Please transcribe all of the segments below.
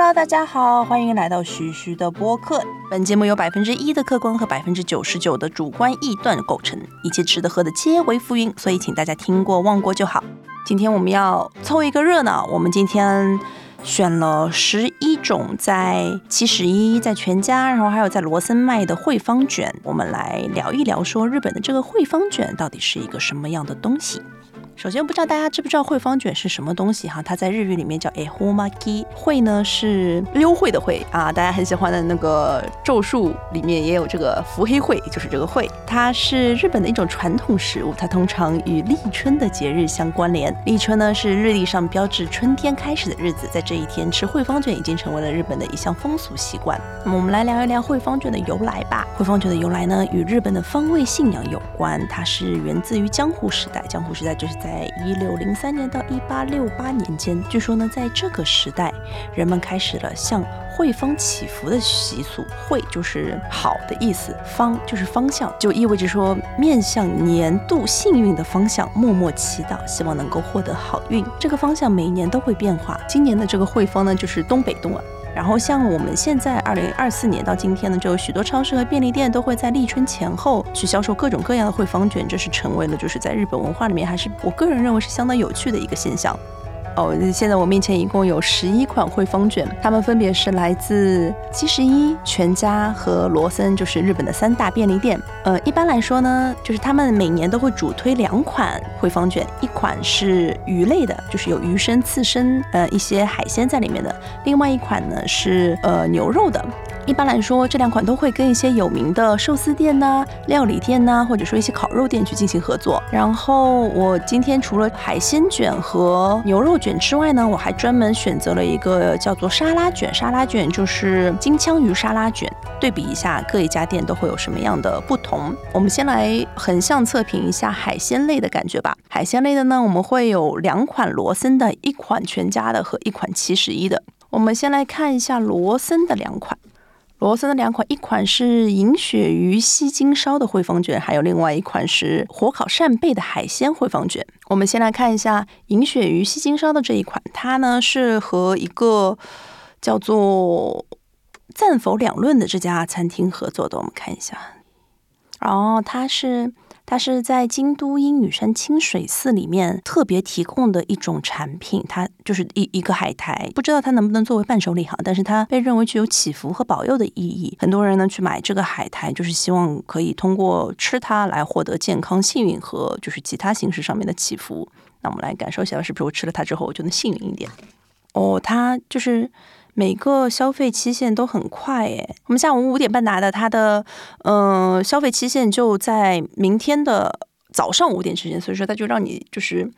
Hello，大家好，欢迎来到徐徐的播客。本节目由百分之一的客观和百分之九十九的主观臆断构成，一切吃的喝的皆为浮云，所以请大家听过忘过就好。今天我们要凑一个热闹，我们今天选了十一种在七十一、在全家，然后还有在罗森卖的汇方卷，我们来聊一聊，说日本的这个汇方卷到底是一个什么样的东西。首先，不知道大家知不知道汇方卷是什么东西哈？它在日语里面叫 ehomaki，汇呢是溜惠的惠啊，大家很喜欢的那个咒术里面也有这个伏黑惠，就是这个惠。它是日本的一种传统食物，它通常与立春的节日相关联。立春呢是日历上标志春天开始的日子，在这一天吃汇方卷已经成为了日本的一项风俗习惯。那么我们来聊一聊汇方卷的由来吧。汇方卷的由来呢，与日本的方位信仰有关，它是源自于江户时代。江户时代就是在在一六零三年到一八六八年间，据说呢，在这个时代，人们开始了向汇方祈福的习俗。汇就是好的意思，方就是方向，就意味着说面向年度幸运的方向，默默祈祷，希望能够获得好运。这个方向每一年都会变化，今年的这个汇方呢，就是东北东啊。然后像我们现在二零二四年到今天呢，就有许多超市和便利店都会在立春前后去销售各种各样的汇方卷，这是成为了就是在日本文化里面还是我个人认为是相当有趣的一个现象。哦，现在我面前一共有十一款汇丰卷，它们分别是来自七十一、全家和罗森，就是日本的三大便利店。呃，一般来说呢，就是他们每年都会主推两款汇丰卷，一款是鱼类的，就是有鱼生、刺身，呃，一些海鲜在里面的；另外一款呢是呃牛肉的。一般来说，这两款都会跟一些有名的寿司店呐、料理店呐，或者说一些烤肉店去进行合作。然后我今天除了海鲜卷和牛肉卷之外呢，我还专门选择了一个叫做沙拉卷。沙拉卷就是金枪鱼沙拉卷，对比一下各一家店都会有什么样的不同。我们先来横向测评一下海鲜类的感觉吧。海鲜类的呢，我们会有两款罗森的，一款全家的和一款七十一的。我们先来看一下罗森的两款。罗森的两款，一款是银鳕鱼西京烧的汇丰卷，还有另外一款是火烤扇贝的海鲜汇丰卷。我们先来看一下银鳕鱼西京烧的这一款，它呢是和一个叫做赞否两论的这家餐厅合作的。我们看一下，哦，它是。它是在京都鹰羽山清水寺里面特别提供的一种产品，它就是一一个海苔，不知道它能不能作为伴手礼哈，但是它被认为具有祈福和保佑的意义。很多人呢去买这个海苔，就是希望可以通过吃它来获得健康、幸运和就是其他形式上面的祈福。那我们来感受一下，是不是我吃了它之后我就能幸运一点？哦，它就是。每个消费期限都很快诶，我们下午五点半拿的，它的嗯消费期限就在明天的早上五点之前，所以说它就让你就是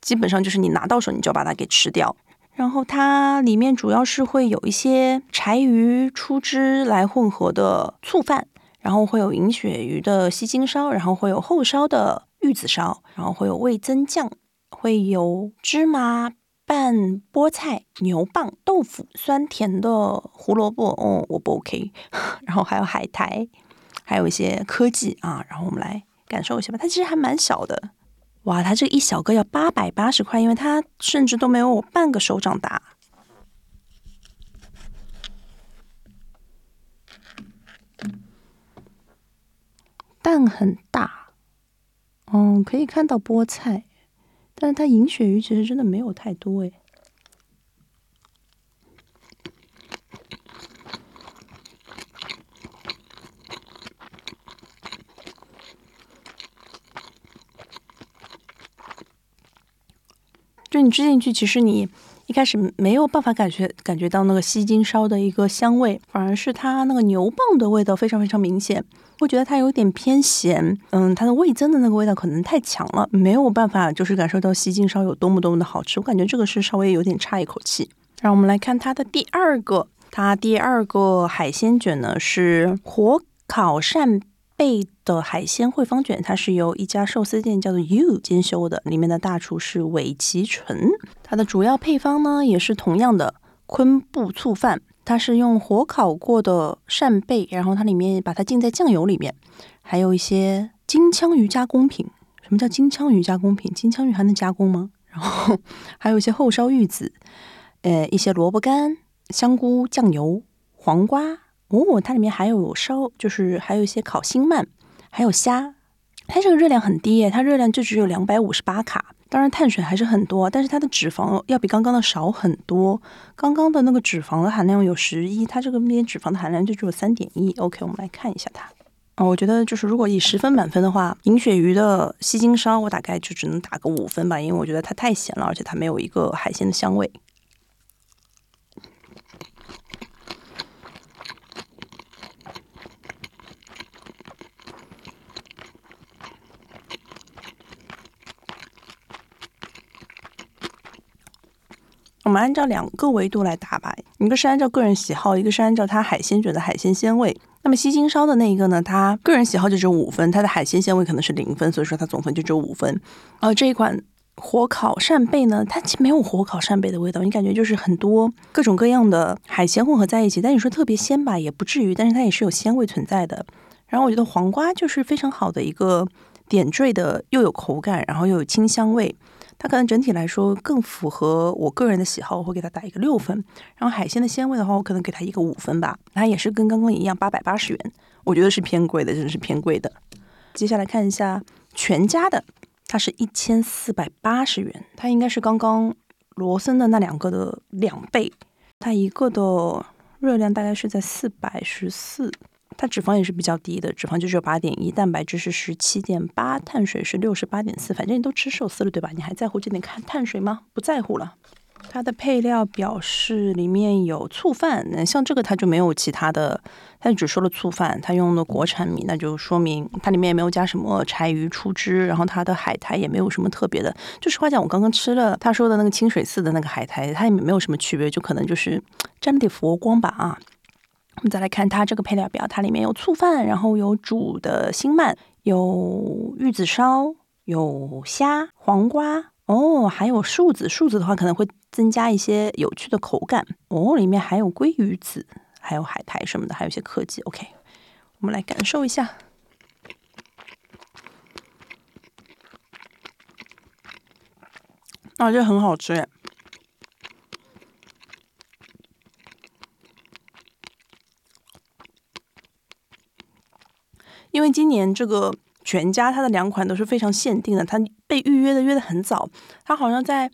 基本上就是你拿到手你就要把它给吃掉。然后它里面主要是会有一些柴鱼出汁来混合的醋饭，然后会有银鳕鱼的西京烧，然后会有后烧的玉子烧，然后会有味增酱，会有芝麻。拌菠菜、牛蒡、豆腐、酸甜的胡萝卜，哦，我不 OK。然后还有海苔，还有一些科技啊。然后我们来感受一下吧。它其实还蛮小的，哇，它这一小个要八百八十块，因为它甚至都没有我半个手掌大。蛋很大，嗯，可以看到菠菜。但是它银鳕鱼其实真的没有太多哎，就你吃进去，其实你一开始没有办法感觉感觉到那个西京烧的一个香味，反而是它那个牛蒡的味道非常非常明显。会觉得它有点偏咸，嗯，它的味增的那个味道可能太强了，没有办法就是感受到西京烧有多么多么的好吃。我感觉这个是稍微有点差一口气。让我们来看它的第二个，它第二个海鲜卷呢是火烤扇贝的海鲜汇方卷，它是由一家寿司店叫做 You 兼修的，里面的大厨是尾崎纯，它的主要配方呢也是同样的昆布醋饭。它是用火烤过的扇贝，然后它里面把它浸在酱油里面，还有一些金枪鱼加工品。什么叫金枪鱼加工品？金枪鱼还能加工吗？然后还有一些后烧玉子，呃，一些萝卜干，香菇酱油、黄瓜哦，它里面还有烧，就是还有一些烤星鳗，还有虾。它这个热量很低耶，它热量就只有两百五十八卡。当然碳水还是很多，但是它的脂肪要比刚刚的少很多。刚刚的那个脂肪的含量有十一，它这个边脂肪的含量就只有三点一。OK，我们来看一下它。哦，我觉得就是如果以十分满分的话，银鳕鱼的西京烧我大概就只能打个五分吧，因为我觉得它太咸了，而且它没有一个海鲜的香味。我们按照两个维度来打吧，一个是按照个人喜好，一个是按照它海鲜觉得海鲜鲜味。那么西京烧的那一个呢，它个人喜好就只有五分，它的海鲜鲜味可能是零分，所以说它总分就只有五分。呃这一款火烤扇贝呢，它其实没有火烤扇贝的味道，你感觉就是很多各种各样的海鲜混合在一起，但你说特别鲜吧，也不至于，但是它也是有鲜味存在的。然后我觉得黄瓜就是非常好的一个点缀的，又有口感，然后又有清香味。它可能整体来说更符合我个人的喜好，我会给它打一个六分。然后海鲜的鲜味的话，我可能给它一个五分吧。它也是跟刚刚一样，八百八十元，我觉得是偏贵的，真的是偏贵的。接下来看一下全家的，它是一千四百八十元，它应该是刚刚罗森的那两个的两倍。它一个的热量大概是在四百十四。它脂肪也是比较低的，脂肪就只有八点一，蛋白质是十七点八，碳水是六十八点四。反正你都吃寿司了，对吧？你还在乎这点看碳水吗？不在乎了。它的配料表示里面有醋饭，像这个它就没有其他的，它只说了醋饭，它用的国产米，那就说明它里面也没有加什么柴鱼出汁，然后它的海苔也没有什么特别的。就实话讲，我刚刚吃了他说的那个清水寺的那个海苔，它也没有什么区别，就可能就是沾了点佛光吧啊。我们再来看它这个配料表，它里面有醋饭，然后有煮的星鳗，有玉子烧，有虾、黄瓜，哦，还有树子。树子的话可能会增加一些有趣的口感。哦，里面还有鲑鱼子，还有海苔什么的，还有一些科技。OK，我们来感受一下。啊，这很好吃耶。因为今年这个全家它的两款都是非常限定的，它被预约的约的很早，它好像在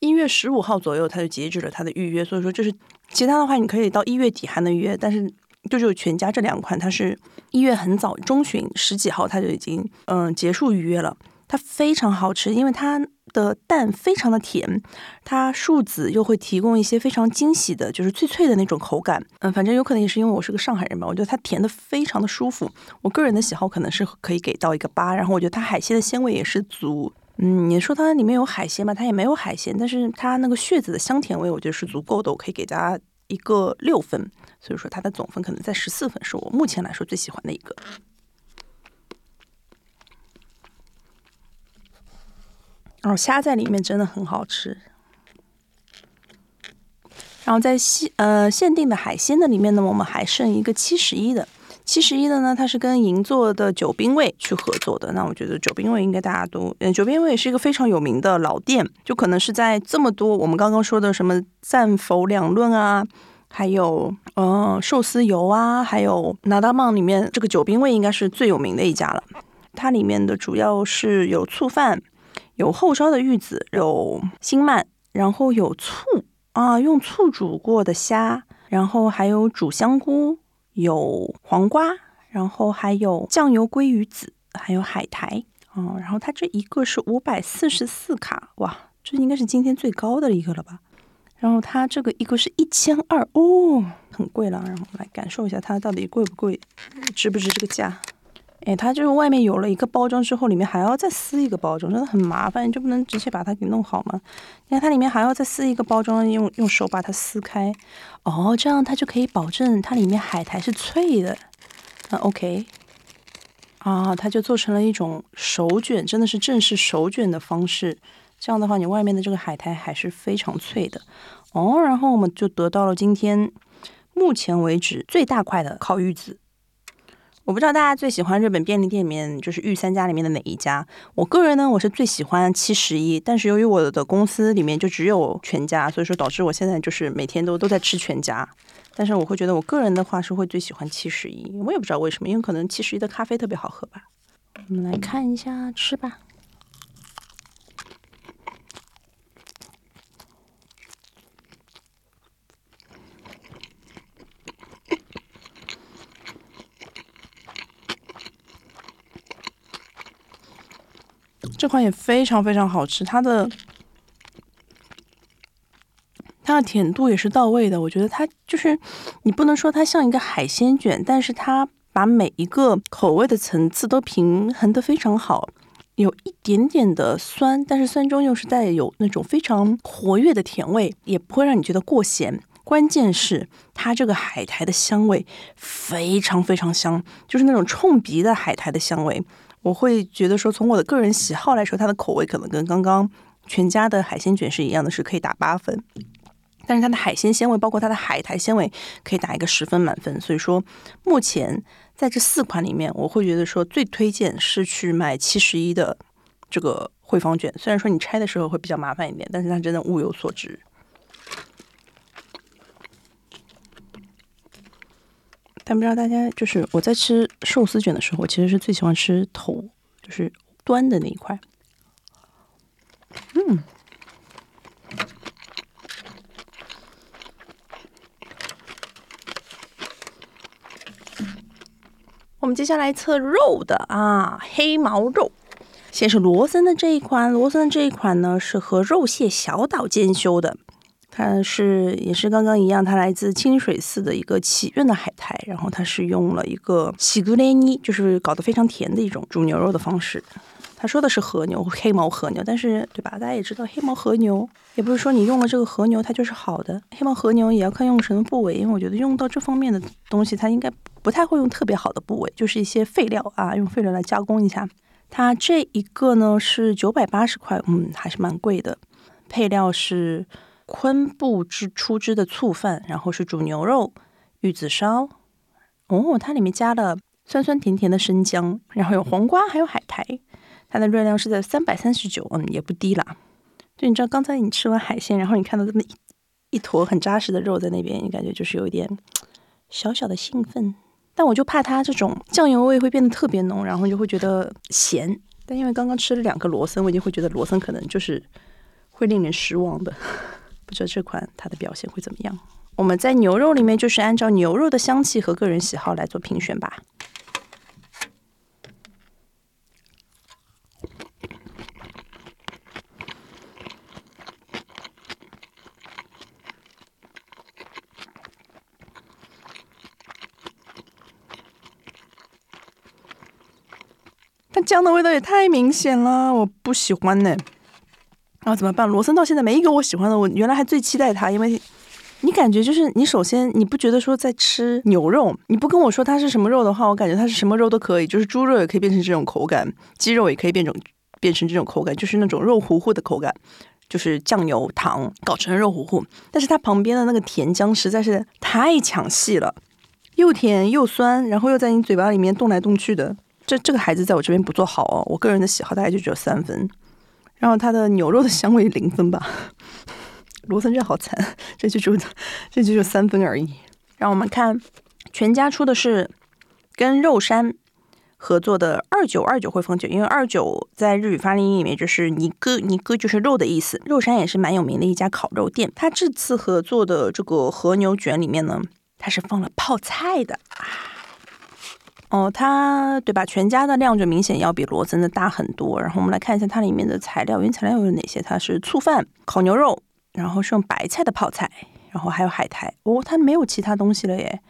一月十五号左右它就截止了它的预约，所以说就是其他的话你可以到一月底还能约，但是就只有全家这两款它是一月很早中旬十几号它就已经嗯结束预约了，它非常好吃，因为它。的蛋非常的甜，它树籽又会提供一些非常惊喜的，就是脆脆的那种口感。嗯，反正有可能也是因为我是个上海人吧，我觉得它甜的非常的舒服。我个人的喜好可能是可以给到一个八，然后我觉得它海鲜的鲜味也是足。嗯，你说它里面有海鲜吧，它也没有海鲜，但是它那个血子的香甜味，我觉得是足够的，我可以给它一个六分。所以说它的总分可能在十四分，是我目前来说最喜欢的一个。然后虾在里面真的很好吃，然后在限呃限定的海鲜的里面呢，我们还剩一个七十一的，七十一的呢，它是跟银座的九兵卫去合作的。那我觉得九兵卫应该大家都，嗯，九兵卫是一个非常有名的老店，就可能是在这么多我们刚刚说的什么赞否两论啊，还有呃寿司油啊，还有拿大棒里面，这个九兵卫应该是最有名的一家了。它里面的主要是有醋饭。有后烧的玉子，有星鳗，然后有醋啊，用醋煮过的虾，然后还有煮香菇，有黄瓜，然后还有酱油鲑鱼子，还有海苔哦。然后它这一个是五百四十四卡，哇，这应该是今天最高的一个了吧？然后它这个一个是一千二哦，很贵了。然后来感受一下它到底贵不贵，值不值这个价？哎，它就是外面有了一个包装之后，里面还要再撕一个包装，真的很麻烦，就不能直接把它给弄好吗？你看它里面还要再撕一个包装，用用手把它撕开，哦，这样它就可以保证它里面海苔是脆的。那 OK，啊，它就做成了一种手卷，真的是正式手卷的方式。这样的话，你外面的这个海苔还是非常脆的。哦，然后我们就得到了今天目前为止最大块的烤玉子。我不知道大家最喜欢日本便利店里面就是御三家里面的哪一家？我个人呢，我是最喜欢七十一，但是由于我的公司里面就只有全家，所以说导致我现在就是每天都都在吃全家。但是我会觉得我个人的话是会最喜欢七十一，我也不知道为什么，因为可能七十一的咖啡特别好喝吧。我们来看一下，吃吧。这款也非常非常好吃，它的它的甜度也是到位的。我觉得它就是你不能说它像一个海鲜卷，但是它把每一个口味的层次都平衡的非常好，有一点点的酸，但是酸中又是带有那种非常活跃的甜味，也不会让你觉得过咸。关键是它这个海苔的香味非常非常香，就是那种冲鼻的海苔的香味。我会觉得说，从我的个人喜好来说，它的口味可能跟刚刚全家的海鲜卷是一样的，是可以打八分。但是它的海鲜鲜味，包括它的海苔鲜味，可以打一个十分满分。所以说，目前在这四款里面，我会觉得说最推荐是去买七十一的这个汇方卷。虽然说你拆的时候会比较麻烦一点，但是它真的物有所值。但不知道大家就是我在吃寿司卷的时候，我其实是最喜欢吃头，就是端的那一块。嗯，我们接下来测肉的啊，黑毛肉。先是罗森的这一款，罗森的这一款呢是和肉蟹小岛兼修的。它是也是刚刚一样，它来自清水寺的一个祈愿的海苔，然后它是用了一个喜格雷尼，就是搞得非常甜的一种煮牛肉的方式。他说的是和牛，黑毛和牛，但是对吧？大家也知道，黑毛和牛也不是说你用了这个和牛它就是好的，黑毛和牛也要看用什么部位，因为我觉得用到这方面的东西，它应该不太会用特别好的部位，就是一些废料啊，用废料来加工一下。它这一个呢是九百八十块，嗯，还是蛮贵的。配料是。昆布之出汁的醋饭，然后是煮牛肉、玉子烧。哦，它里面加了酸酸甜甜的生姜，然后有黄瓜，还有海苔。它的热量是在三百三十九，嗯，也不低啦。就你知道，刚才你吃完海鲜，然后你看到这么一一坨很扎实的肉在那边，你感觉就是有一点小小的兴奋。但我就怕它这种酱油味会变得特别浓，然后就会觉得咸。但因为刚刚吃了两个罗森，我已经会觉得罗森可能就是会令人失望的。不知道这款它的表现会怎么样？我们在牛肉里面就是按照牛肉的香气和个人喜好来做评选吧。它姜的味道也太明显了，我不喜欢呢。然后怎么办？罗森到现在没一个我喜欢的。我原来还最期待它，因为你感觉就是你首先你不觉得说在吃牛肉，你不跟我说它是什么肉的话，我感觉它是什么肉都可以，就是猪肉也可以变成这种口感，鸡肉也可以变成变成这种口感，就是那种肉糊糊的口感，就是酱油糖搞成肉糊糊。但是它旁边的那个甜浆实在是太抢戏了，又甜又酸，然后又在你嘴巴里面动来动去的。这这个孩子在我这边不做好哦，我个人的喜好大概就只有三分。然后它的牛肉的香味零分吧，罗森这好惨，这就就这就就三分而已。让我们看全家出的是跟肉山合作的二九二九汇丰酒，因为二九在日语发音里面就是尼哥尼哥就是肉的意思。肉山也是蛮有名的一家烤肉店，它这次合作的这个和牛卷里面呢，它是放了泡菜的啊。哦，它对吧？全家的量就明显要比罗森的大很多。然后我们来看一下它里面的材料，原材料有哪些？它是醋饭、烤牛肉，然后是用白菜的泡菜，然后还有海苔。哦，它没有其他东西了耶。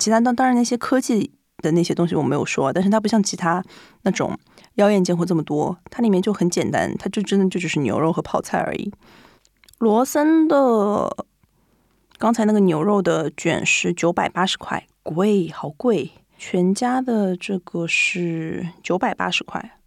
其他当当然那些科技的那些东西我没有说，但是它不像其他那种妖艳贱货这么多，它里面就很简单，它就真的就只是牛肉和泡菜而已。罗森的刚才那个牛肉的卷是九百八十块，贵，好贵。全家的这个是九百八十块，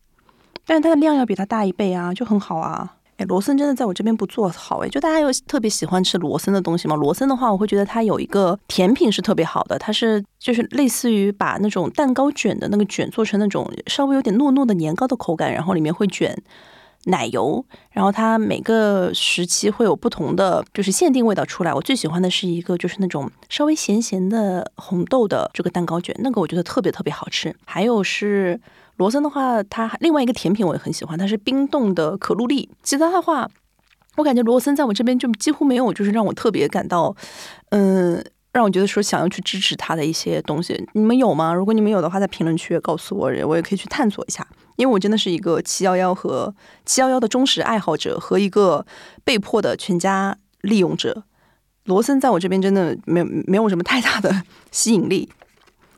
但是它的量要比它大一倍啊，就很好啊。哎，罗森真的在我这边不做好哎，就大家有特别喜欢吃罗森的东西吗？罗森的话，我会觉得它有一个甜品是特别好的，它是就是类似于把那种蛋糕卷的那个卷做成那种稍微有点糯糯的年糕的口感，然后里面会卷奶油，然后它每个时期会有不同的就是限定味道出来。我最喜欢的是一个就是那种稍微咸咸的红豆的这个蛋糕卷，那个我觉得特别特别好吃。还有是。罗森的话，它另外一个甜品我也很喜欢，它是冰冻的可露丽。其他的话，我感觉罗森在我这边就几乎没有，就是让我特别感到，嗯，让我觉得说想要去支持他的一些东西。你们有吗？如果你们有的话，在评论区告诉我，我也可以去探索一下。因为我真的是一个七幺幺和七幺幺的忠实爱好者和一个被迫的全家利用者。罗森在我这边真的没有没有什么太大的 吸引力。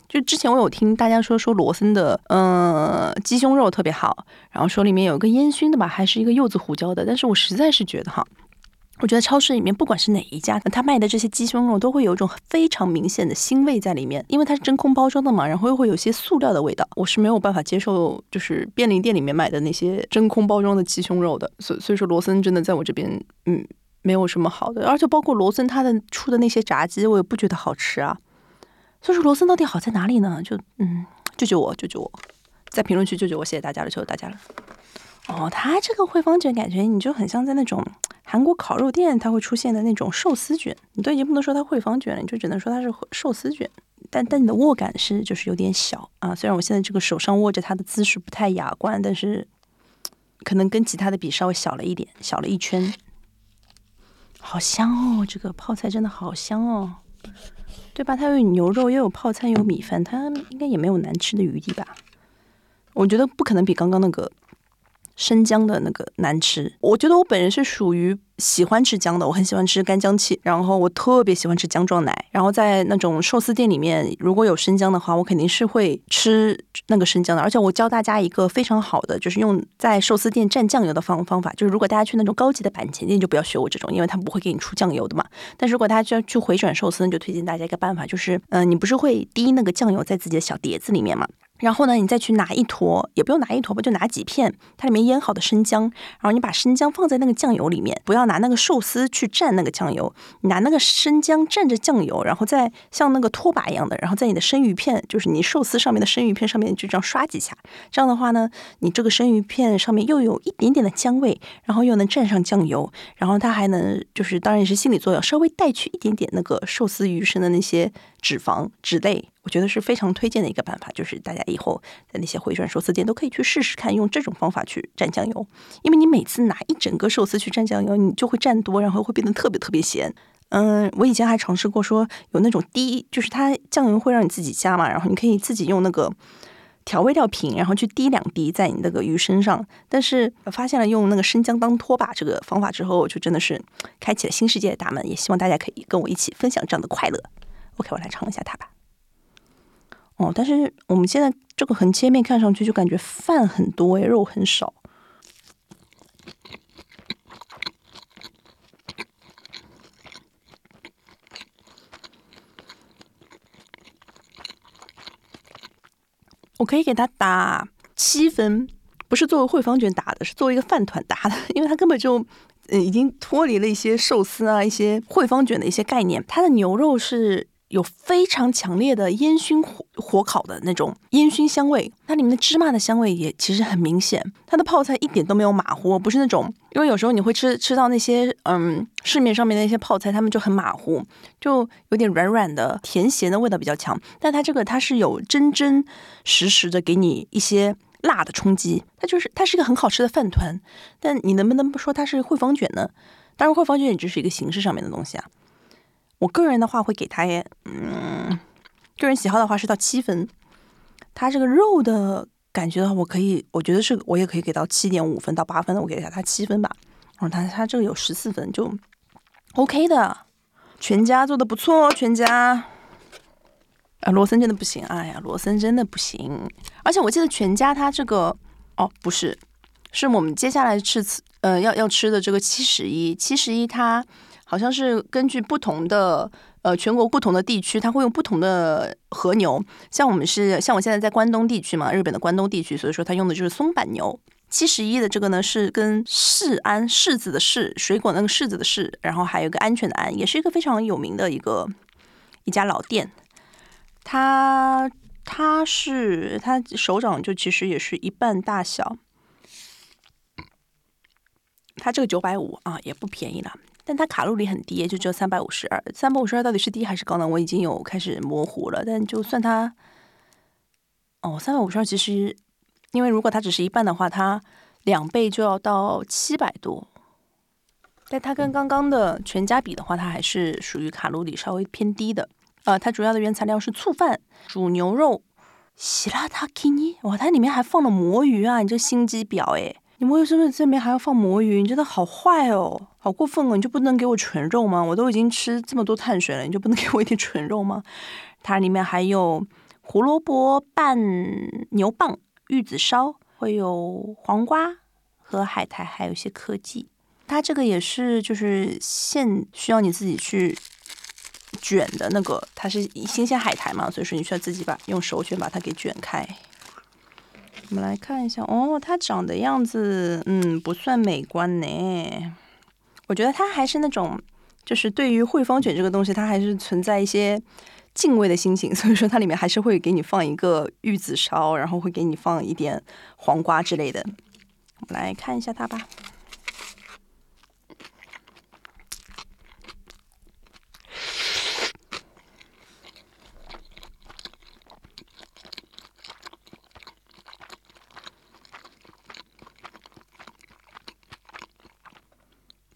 就之前我有听大家说说罗森的，嗯，鸡胸肉特别好，然后说里面有一个烟熏的吧，还是一个柚子胡椒的，但是我实在是觉得哈，我觉得超市里面不管是哪一家，他卖的这些鸡胸肉都会有一种非常明显的腥味在里面，因为它是真空包装的嘛，然后又会有些塑料的味道，我是没有办法接受，就是便利店里面买的那些真空包装的鸡胸肉的，所所以说罗森真的在我这边，嗯，没有什么好的，而且包括罗森他的出的那些炸鸡，我也不觉得好吃啊。所以说罗森到底好在哪里呢？就嗯，救救我，救救我，在评论区救救我，谢谢大家了，求大家了。哦，它这个汇方卷感觉你就很像在那种韩国烤肉店它会出现的那种寿司卷，你都已经不能说它汇方卷了，你就只能说它是寿司卷。但但你的握感是就是有点小啊，虽然我现在这个手上握着它的姿势不太雅观，但是可能跟其他的比稍微小了一点，小了一圈。好香哦，这个泡菜真的好香哦。对吧？它有牛肉，又有泡菜，有米饭，它应该也没有难吃的余地吧？我觉得不可能比刚刚那个。生姜的那个难吃，我觉得我本人是属于喜欢吃姜的，我很喜欢吃干姜气，然后我特别喜欢吃姜撞奶，然后在那种寿司店里面，如果有生姜的话，我肯定是会吃那个生姜的。而且我教大家一个非常好的，就是用在寿司店蘸酱油的方方法，就是如果大家去那种高级的板前店，就不要学我这种，因为他们不会给你出酱油的嘛。但是如果大家就要去回转寿司，那就推荐大家一个办法，就是嗯，你不是会滴那个酱油在自己的小碟子里面吗？然后呢，你再去拿一坨，也不用拿一坨吧，就拿几片，它里面腌好的生姜。然后你把生姜放在那个酱油里面，不要拿那个寿司去蘸那个酱油，你拿那个生姜蘸着酱油，然后再像那个拖把一样的，然后在你的生鱼片，就是你寿司上面的生鱼片上面就这样刷几下。这样的话呢，你这个生鱼片上面又有一点点的姜味，然后又能蘸上酱油，然后它还能就是当然也是心理作用，稍微带去一点点那个寿司鱼身的那些脂肪脂类。我觉得是非常推荐的一个办法，就是大家以后在那些回转寿司店都可以去试试看，用这种方法去蘸酱油。因为你每次拿一整个寿司去蘸酱油，你就会蘸多，然后会变得特别特别咸。嗯，我以前还尝试过说有那种滴，就是它酱油会让你自己加嘛，然后你可以自己用那个调味料瓶，然后去滴两滴在你那个鱼身上。但是发现了用那个生姜当拖把这个方法之后，就真的是开启了新世界的大门。也希望大家可以跟我一起分享这样的快乐。OK，我来尝一下它吧。哦，但是我们现在这个横切面看上去就感觉饭很多诶，肉很少。我可以给他打七分，不是作为汇方卷打的，是作为一个饭团打的，因为它根本就嗯已经脱离了一些寿司啊、一些汇方卷的一些概念，它的牛肉是。有非常强烈的烟熏火火烤的那种烟熏香味，它里面的芝麻的香味也其实很明显。它的泡菜一点都没有马虎，不是那种，因为有时候你会吃吃到那些嗯市面上面的那些泡菜，它们就很马虎，就有点软软的，甜咸的味道比较强。但它这个它是有真真实实的给你一些辣的冲击，它就是它是一个很好吃的饭团。但你能不能不说它是汇方卷呢？当然，汇方卷只是一个形式上面的东西啊。我个人的话会给他，嗯，个人喜好的话是到七分。他这个肉的感觉的话，我可以，我觉得是我也可以给到七点五分到八分的，我给一下他七分吧。然后他他这个有十四分，就 OK 的。全家做的不错哦，全家。啊，罗森真的不行，哎呀，罗森真的不行。而且我记得全家他这个，哦，不是，是我们接下来吃，呃，要要吃的这个七十一，七十一它。好像是根据不同的呃全国不同的地区，它会用不同的和牛。像我们是像我现在在关东地区嘛，日本的关东地区，所以说它用的就是松板牛。七十一的这个呢是跟柿安柿子的柿水果那个柿子的柿，然后还有一个安全的安，也是一个非常有名的一个一家老店。它它是它手掌就其实也是一半大小。它这个九百五啊也不便宜了，但它卡路里很低，就只有三百五十二。三百五十二到底是低还是高呢？我已经有开始模糊了。但就算它哦，三百五十二其实。因为如果它只是一半的话，它两倍就要到七百多。但它跟刚刚的全家比的话，它还是属于卡路里稍微偏低的。呃，它主要的原材料是醋饭、煮牛肉、希拉塔基尼。哇，它里面还放了魔芋啊！你这心机婊哎！你为什么这里面还要放魔芋？你真的好坏哦，好过分哦！你就不能给我纯肉吗？我都已经吃这么多碳水了，你就不能给我一点纯肉吗？它里面还有胡萝卜拌牛蒡。玉子烧会有黄瓜和海苔，还有一些科技。它这个也是就是现需要你自己去卷的那个，它是新鲜海苔嘛，所以说你需要自己把用手卷把它给卷开。我们来看一下哦，它长的样子，嗯，不算美观呢。我觉得它还是那种，就是对于汇方卷这个东西，它还是存在一些。敬畏的心情，所以说它里面还是会给你放一个玉子烧，然后会给你放一点黄瓜之类的。我们来看一下它吧。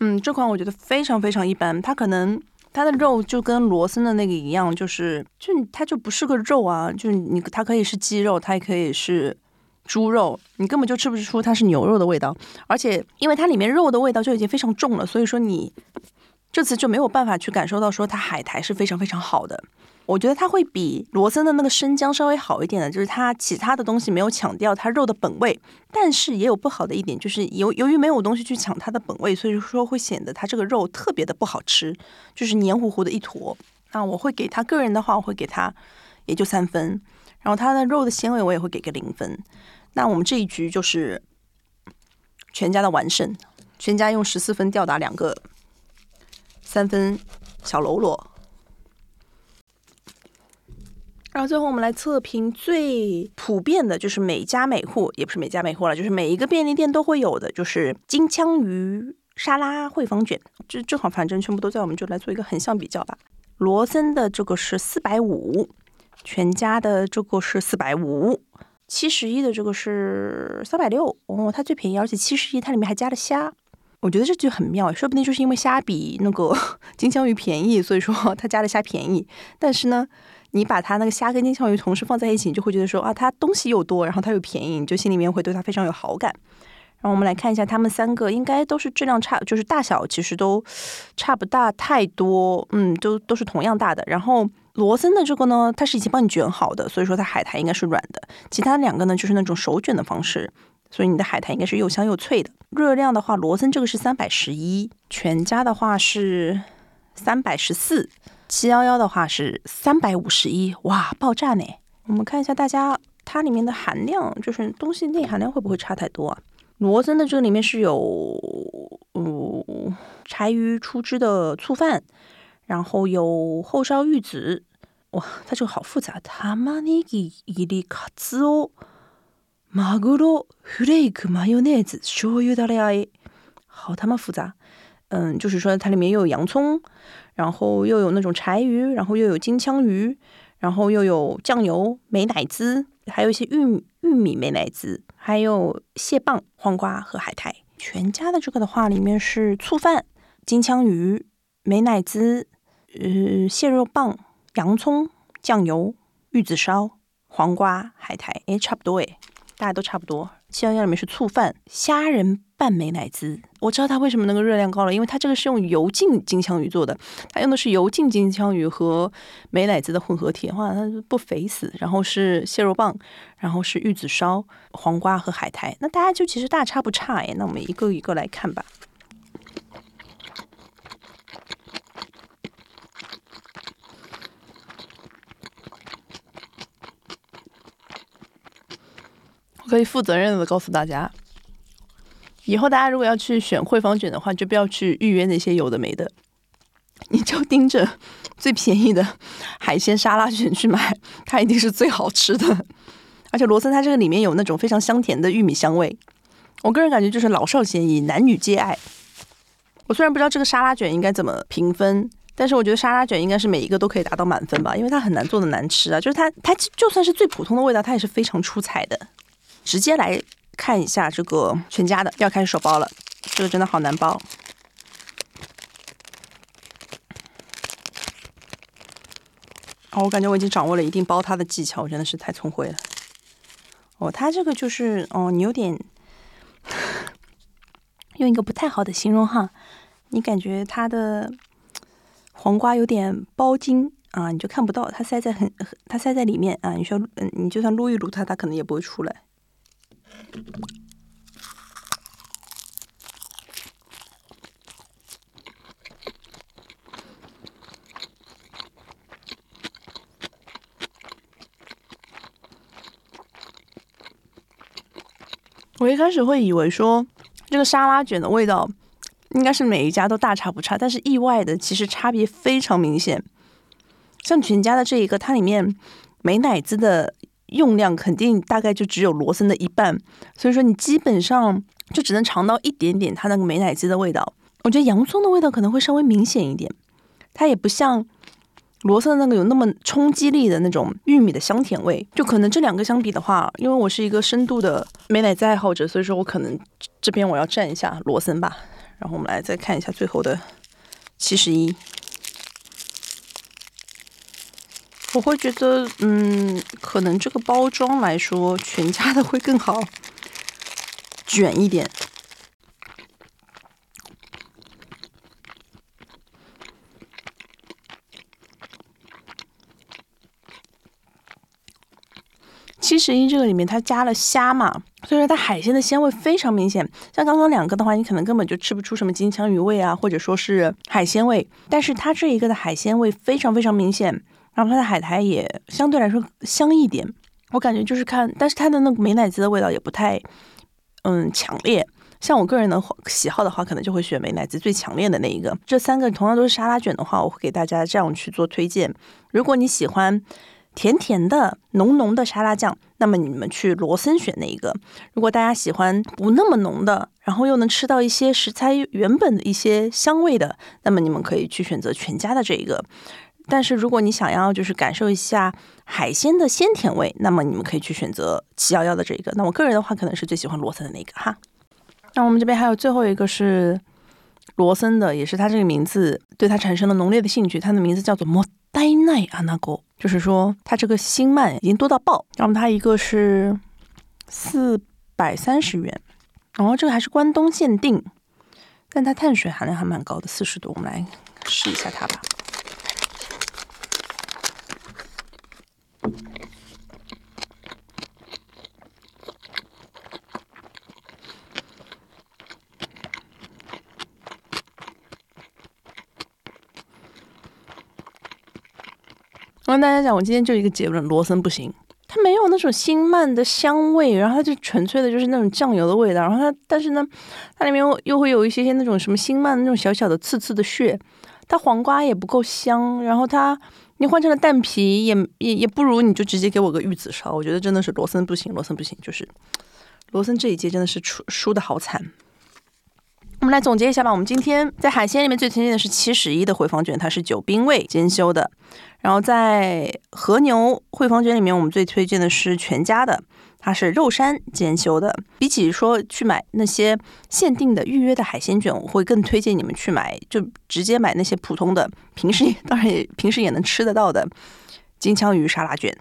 嗯，这款我觉得非常非常一般，它可能。它的肉就跟罗森的那个一样，就是就它就不是个肉啊，就是你它可以是鸡肉，它也可以是猪肉，你根本就吃不出它是牛肉的味道。而且因为它里面肉的味道就已经非常重了，所以说你这次就没有办法去感受到说它海苔是非常非常好的。我觉得它会比罗森的那个生姜稍微好一点的，就是它其他的东西没有抢掉它肉的本味，但是也有不好的一点，就是由由于没有东西去抢它的本味，所以说会显得它这个肉特别的不好吃，就是黏糊糊的一坨。那我会给他个人的话，我会给他也就三分，然后它的肉的鲜味我也会给个零分。那我们这一局就是全家的完胜，全家用十四分吊打两个三分小喽啰。然后最后我们来测评最普遍的，就是每家每户，也不是每家每户了，就是每一个便利店都会有的，就是金枪鱼沙拉汇方卷。这正好，反正全部都在，我们就来做一个横向比较吧。罗森的这个是四百五，全家的这个是四百五，七十一的这个是三百六。哦，它最便宜，而且七十一它里面还加了虾。我觉得这就很妙，说不定就是因为虾比那个 金枪鱼便宜，所以说它加的虾便宜。但是呢。你把它那个虾跟金枪鱼同时放在一起，你就会觉得说啊，它东西又多，然后它又便宜，你就心里面会对它非常有好感。然后我们来看一下，它们三个应该都是质量差，就是大小其实都差不大太多，嗯，都都是同样大的。然后罗森的这个呢，它是已经帮你卷好的，所以说它海苔应该是软的。其他两个呢，就是那种手卷的方式，所以你的海苔应该是又香又脆的。热量的话，罗森这个是三百十一，全家的话是三百十四。七幺幺的话是三百五十一，哇，爆炸呢！我们看一下大家它里面的含量，就是东西内含量会不会差太多啊？罗森的这个里面是有，嗯，柴鱼出汁的醋饭，然后有后烧玉子，哇，它这个好复杂。タマネギ入りカツオ、マグロフレーク、マヨネーズ、醤油ダレあえ，好他妈复杂。嗯，就是说它里面又有洋葱。 然后又有那种柴鱼，然后又有金枪鱼，然后又有酱油、美乃滋，还有一些玉玉米美乃滋，还有蟹棒、黄瓜和海苔。全家的这个的话，里面是醋饭、金枪鱼、美乃滋，呃，蟹肉棒、洋葱、酱油、玉子烧、黄瓜、海苔。哎，差不多哎，大家都差不多。七幺幺里面是醋饭、虾仁拌美乃滋，我知道它为什么那个热量高了，因为它这个是用油浸金枪鱼做的，它用的是油浸金枪鱼和美乃滋的混合体，哇，它不肥死。然后是蟹肉棒，然后是玉子烧、黄瓜和海苔，那大家就其实大差不差哎。那我们一个一个来看吧。我可以负责任的告诉大家，以后大家如果要去选汇芳卷的话，就不要去预约那些有的没的，你就盯着最便宜的海鲜沙拉卷去买，它一定是最好吃的。而且罗森它这个里面有那种非常香甜的玉米香味，我个人感觉就是老少咸宜，男女皆爱。我虽然不知道这个沙拉卷应该怎么评分，但是我觉得沙拉卷应该是每一个都可以达到满分吧，因为它很难做的难吃啊。就是它它就算是最普通的味道，它也是非常出彩的。直接来看一下这个全家的，要开始手包了，这个真的好难包。哦，我感觉我已经掌握了一定包它的技巧，我真的是太聪慧了。哦，它这个就是哦，你有点 用一个不太好的形容哈，你感觉它的黄瓜有点包筋啊，你就看不到它塞在很它塞在里面啊，你需要嗯，你就算撸一撸它，它可能也不会出来。我一开始会以为说这个沙拉卷的味道应该是每一家都大差不差，但是意外的其实差别非常明显。像全家的这一个，它里面美乃滋的用量肯定大概就只有罗森的一半，所以说你基本上就只能尝到一点点它那个美乃滋的味道。我觉得洋葱的味道可能会稍微明显一点，它也不像。罗森那个有那么冲击力的那种玉米的香甜味，就可能这两个相比的话，因为我是一个深度的美乃滋爱好者，所以说我可能这边我要蘸一下罗森吧。然后我们来再看一下最后的七十一，我会觉得，嗯，可能这个包装来说，全家的会更好卷一点。七十一这个里面它加了虾嘛，所以说它海鲜的鲜味非常明显。像刚刚两个的话，你可能根本就吃不出什么金枪鱼味啊，或者说是海鲜味。但是它这一个的海鲜味非常非常明显，然后它的海苔也相对来说香一点。我感觉就是看，但是它的那个美乃滋的味道也不太嗯强烈。像我个人的喜好的话，可能就会选美乃滋最强烈的那一个。这三个同样都是沙拉卷的话，我会给大家这样去做推荐。如果你喜欢。甜甜的、浓浓的沙拉酱，那么你们去罗森选那一个。如果大家喜欢不那么浓的，然后又能吃到一些食材原本的一些香味的，那么你们可以去选择全家的这一个。但是如果你想要就是感受一下海鲜的鲜甜味，那么你们可以去选择七幺幺的这一个。那我个人的话，可能是最喜欢罗森的那个哈。那我们这边还有最后一个是罗森的，也是它这个名字对它产生了浓烈的兴趣。它的名字叫做莫呆奈阿那狗。就是说，它这个星鳗已经多到爆，然后它一个是四百三十元，然后这个还是关东限定，但它碳水含量还蛮高的，四十多，我们来试一下它吧。我跟大家讲，我今天就一个结论：罗森不行，它没有那种星鳗的香味，然后它就纯粹的就是那种酱油的味道，然后它，但是呢，它里面又会有一些些那种什么星鳗的那种小小的刺刺的血，它黄瓜也不够香，然后它你换成了蛋皮也也也不如你就直接给我个玉子烧，我觉得真的是罗森不行，罗森不行，就是罗森这一届真的是输输的好惨。我们来总结一下吧。我们今天在海鲜里面最推荐的是七十一的回坊卷，它是九冰味兼修的。然后在和牛回坊卷里面，我们最推荐的是全家的，它是肉山检修的。比起说去买那些限定的预约的海鲜卷，我会更推荐你们去买，就直接买那些普通的，平时当然也平时也能吃得到的金枪鱼沙拉卷。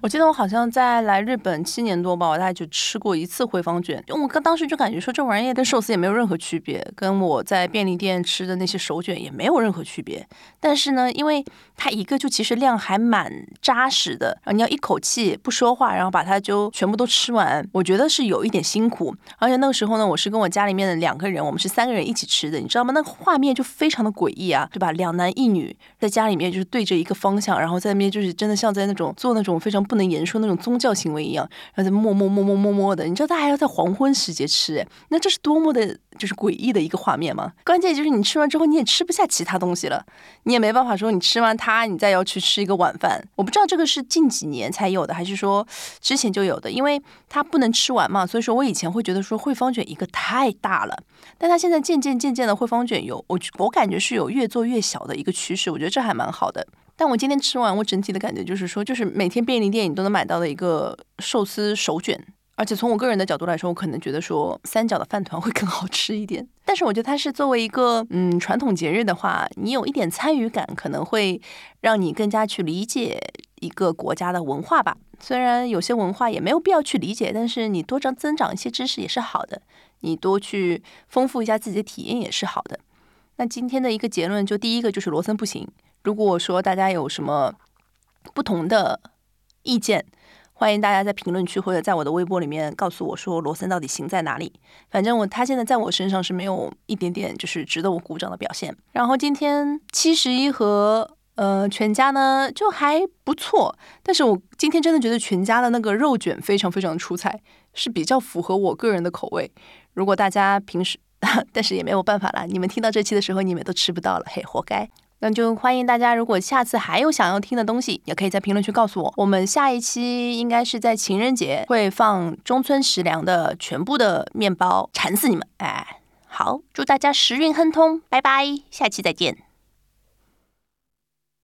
我记得我好像在来日本七年多吧，我大概就吃过一次回坊卷。因为我刚当时就感觉说这玩意儿跟寿司也没有任何区别，跟我在便利店吃的那些手卷也没有任何区别。但是呢，因为它一个就其实量还蛮扎实的，然后你要一口气不说话，然后把它就全部都吃完，我觉得是有一点辛苦。而且那个时候呢，我是跟我家里面的两个人，我们是三个人一起吃的，你知道吗？那个画面就非常的诡异啊，对吧？两男一女在家里面就是对着一个方向，然后在那边就是真的像在那种做那种非常。不能言说那种宗教行为一样，然后在默默默默默默的，你知道他还要在黄昏时节吃，哎，那这是多么的，就是诡异的一个画面吗？关键就是你吃完之后你也吃不下其他东西了，你也没办法说你吃完它你再要去吃一个晚饭。我不知道这个是近几年才有的，还是说之前就有的，因为它不能吃完嘛，所以说我以前会觉得说汇芳卷一个太大了，但它现在渐渐渐渐的汇芳卷有我我感觉是有越做越小的一个趋势，我觉得这还蛮好的。但我今天吃完，我整体的感觉就是说，就是每天便利店你都能买到的一个寿司手卷，而且从我个人的角度来说，我可能觉得说三角的饭团会更好吃一点。但是我觉得它是作为一个嗯传统节日的话，你有一点参与感，可能会让你更加去理解一个国家的文化吧。虽然有些文化也没有必要去理解，但是你多长增长一些知识也是好的，你多去丰富一下自己的体验也是好的。那今天的一个结论，就第一个就是罗森不行。如果说大家有什么不同的意见，欢迎大家在评论区或者在我的微博里面告诉我说罗森到底行在哪里。反正我他现在在我身上是没有一点点就是值得我鼓掌的表现。然后今天七十一和呃全家呢就还不错，但是我今天真的觉得全家的那个肉卷非常非常出彩，是比较符合我个人的口味。如果大家平时，但是也没有办法了，你们听到这期的时候你们都吃不到了，嘿，活该。那就欢迎大家，如果下次还有想要听的东西，也可以在评论区告诉我。我们下一期应该是在情人节会放中村食粮的全部的面包，馋死你们！哎，好，祝大家时运亨通，拜拜，下期再见。